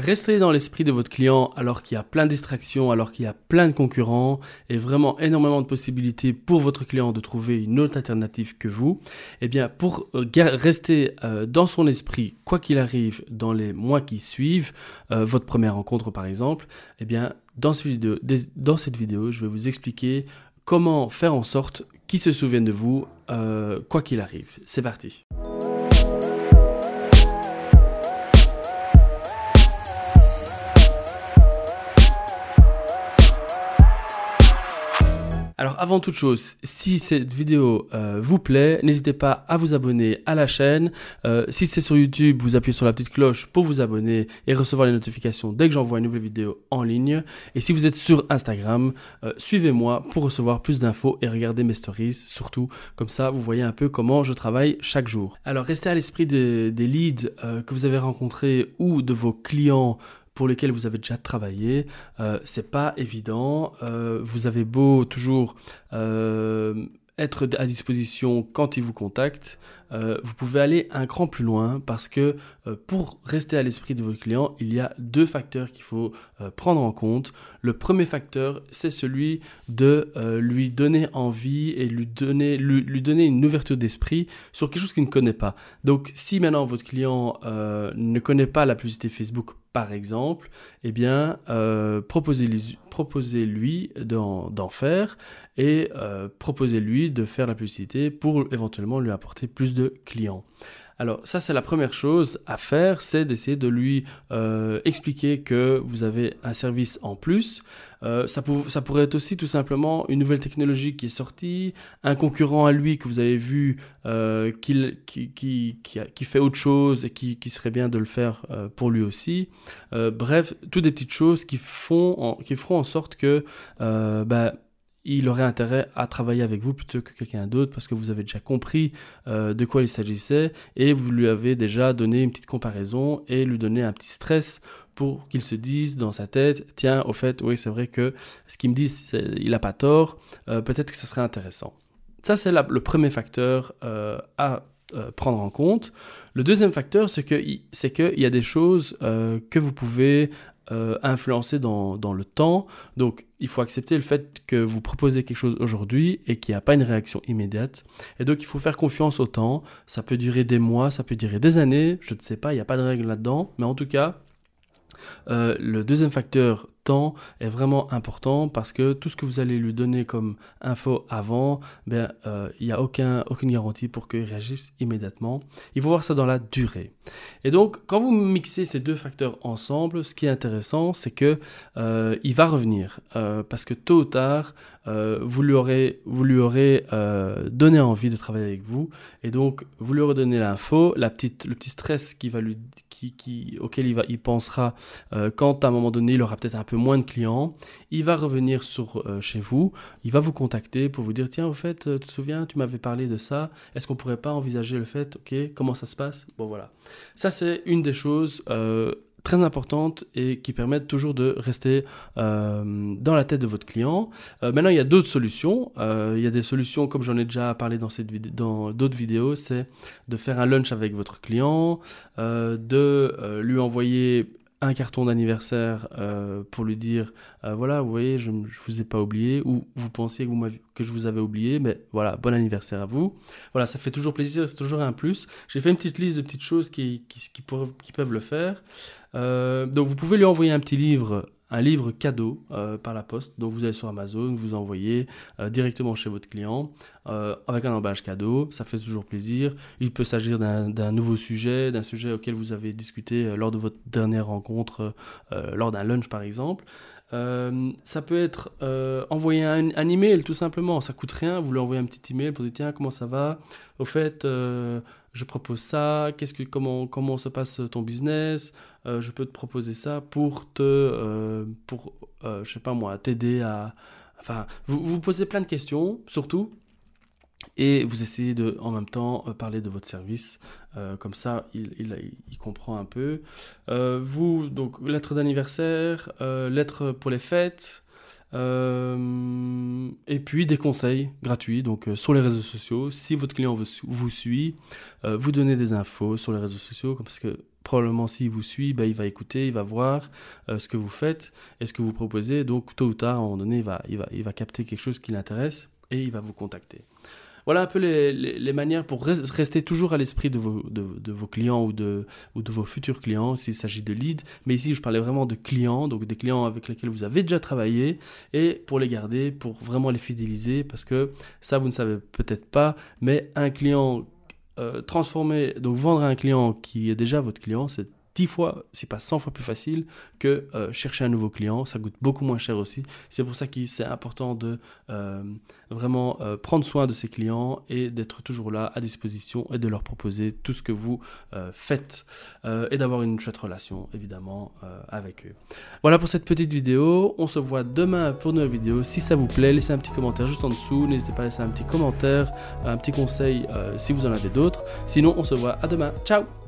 Restez dans l'esprit de votre client alors qu'il y a plein de distractions, alors qu'il y a plein de concurrents et vraiment énormément de possibilités pour votre client de trouver une autre alternative que vous. Eh bien, pour euh, rester euh, dans son esprit, quoi qu'il arrive dans les mois qui suivent, euh, votre première rencontre par exemple, eh bien, dans, dans cette vidéo, je vais vous expliquer comment faire en sorte qu'il se souvienne de vous, quoi qu'il arrive. C'est parti. Alors avant toute chose, si cette vidéo euh, vous plaît, n'hésitez pas à vous abonner à la chaîne. Euh, si c'est sur YouTube, vous appuyez sur la petite cloche pour vous abonner et recevoir les notifications dès que j'envoie une nouvelle vidéo en ligne. Et si vous êtes sur Instagram, euh, suivez-moi pour recevoir plus d'infos et regarder mes stories. Surtout, comme ça, vous voyez un peu comment je travaille chaque jour. Alors restez à l'esprit des leads que vous avez rencontrés ou de vos clients pour lesquels vous avez déjà travaillé. Euh, c'est pas évident. Euh, vous avez beau toujours euh, être à disposition quand ils vous contactent, vous pouvez aller un cran plus loin parce que pour rester à l'esprit de votre client, il y a deux facteurs qu'il faut prendre en compte. Le premier facteur, c'est celui de lui donner envie et lui donner, lui, donner une ouverture d'esprit sur quelque chose qu'il ne connaît pas. Donc si maintenant votre client ne connaît pas la publicité Facebook par exemple, eh bien, proposez-lui proposez d'en faire et proposez-lui de faire la publicité pour éventuellement lui apporter plus de clients. Alors ça c'est la première chose à faire, c'est d'essayer de lui euh, expliquer que vous avez un service en plus. Euh, ça, pourrait être aussi tout simplement une nouvelle technologie qui est sortie, un concurrent à lui que vous avez vu euh, qui, fait autre chose et qui, serait bien de le faire pour lui aussi. bref, toutes des petites choses qui, font qui feront en sorte que... Bah, il aurait intérêt à travailler avec vous plutôt que quelqu'un d'autre parce que vous avez déjà compris euh, de quoi il s'agissait et vous lui avez déjà donné une petite comparaison et lui donné un petit stress pour qu'il se dise dans sa tête tiens au fait oui c'est vrai que ce qu'il me dit il n'a pas tort euh, peut-être que ce serait intéressant ça c'est le premier facteur euh, à prendre en compte. Le deuxième facteur, c'est qu'il y a des choses que vous pouvez euh, influencer dans, dans, le temps. Donc, il faut accepter le fait que vous proposez quelque chose aujourd'hui et qu'il n'y a pas une réaction immédiate. Et donc, il faut faire confiance au temps. Ça peut durer des mois, ça peut durer des années. Je ne sais pas, il n'y a pas de règle là-dedans. Mais en tout cas, euh, le deuxième facteur temps est vraiment important parce que tout ce que vous allez lui donner comme info avant, ben, euh, il n'y a aucun, aucune garantie pour qu'il réagisse immédiatement. Il faut voir ça dans la durée. Et donc, quand vous mixez ces deux facteurs ensemble, ce qui est intéressant, c'est que euh, il va revenir parce que tôt ou tard, vous lui aurez, vous lui aurez donné envie de travailler avec vous et donc vous lui aurez donné l'info, la petite, le petit stress qui va lui, auquel il va, il pensera quand à un moment donné il aura peut-être un peu moins de clients, il va revenir sur euh, chez vous, il va vous contacter pour vous dire tiens au fait euh, tu te souviens tu m'avais parlé de ça, est-ce qu'on pourrait pas envisager le fait ok comment ça se passe? Bon voilà. Ça c'est une des choses euh, très importantes et qui permettent toujours de rester dans la tête de votre client. maintenant, il y a d'autres solutions. il y a des solutions, comme j'en ai déjà parlé dans, cette dans d'autres vidéos, c'est de faire un lunch avec votre client, de lui envoyer un carton d'anniversaire euh, pour lui dire euh, voilà vous voyez je, ne vous ai pas oublié ou vous pensiez que, vous que je vous avais oublié mais voilà bon anniversaire à vous. Voilà ça fait toujours plaisir c'est toujours un plus. J'ai fait une petite liste de petites choses qui, peuvent le faire. Euh, donc vous pouvez lui envoyer un petit livre un livre cadeau euh, par la poste. Donc vous allez sur Amazon, vous envoyez euh, directement chez votre client euh, avec un emballage cadeau. Ça fait toujours plaisir. Il peut s'agir d'un nouveau sujet, d'un sujet auquel vous avez discuté lors de votre dernière rencontre, lors d'un lunch par exemple. Euh, ça peut être euh, envoyer un, email tout simplement, ça coûte rien, vous lui envoyez un petit email pour dire tiens comment ça va, au fait euh, je propose ça, qu'est-ce que comment comment se passe ton business, je peux te proposer ça pour te pour je sais pas moi t'aider à enfin vous vous posez plein de questions surtout et vous essayez de en même temps euh, parler de votre service euh, comme ça il, comprend un peu euh, vous donc lettre d'anniversaire lettre pour les fêtes et puis des conseils gratuits donc sur les réseaux sociaux si votre client vous, suit vous donnez des infos sur les réseaux sociaux parce que probablement s'il vous suit, bah, il va écouter, il va voir ce que vous faites et ce que vous proposez. Donc tôt ou tard, à un moment donné, il va capter quelque chose qui l'intéresse et il va vous contacter. Voilà un peu les, manières pour rester toujours à l'esprit de vos, clients ou de, vos futurs clients s'il s'agit de leads. Mais ici, je parlais vraiment de clients, donc des clients avec lesquels vous avez déjà travaillé et pour les garder, pour vraiment les fidéliser parce que ça, vous ne savez peut-être pas, mais un client euh, transformer, donc vendre un client qui est déjà votre client, c'est 10 fois, c'est pas 100 fois plus facile que euh, chercher un nouveau client. Ça coûte beaucoup moins cher aussi. C'est pour ça que c'est important de euh, vraiment euh, prendre soin de ses clients et d'être toujours là à disposition et de leur proposer tout ce que vous faites et d'avoir une chouette relation évidemment avec eux. Voilà pour cette petite vidéo. On se voit demain pour une nouvelle vidéo. Si ça vous plaît, laissez un petit commentaire juste en dessous. N'hésitez pas à laisser un petit commentaire, un petit conseil si vous en avez d'autres. Sinon, on se voit à demain. Ciao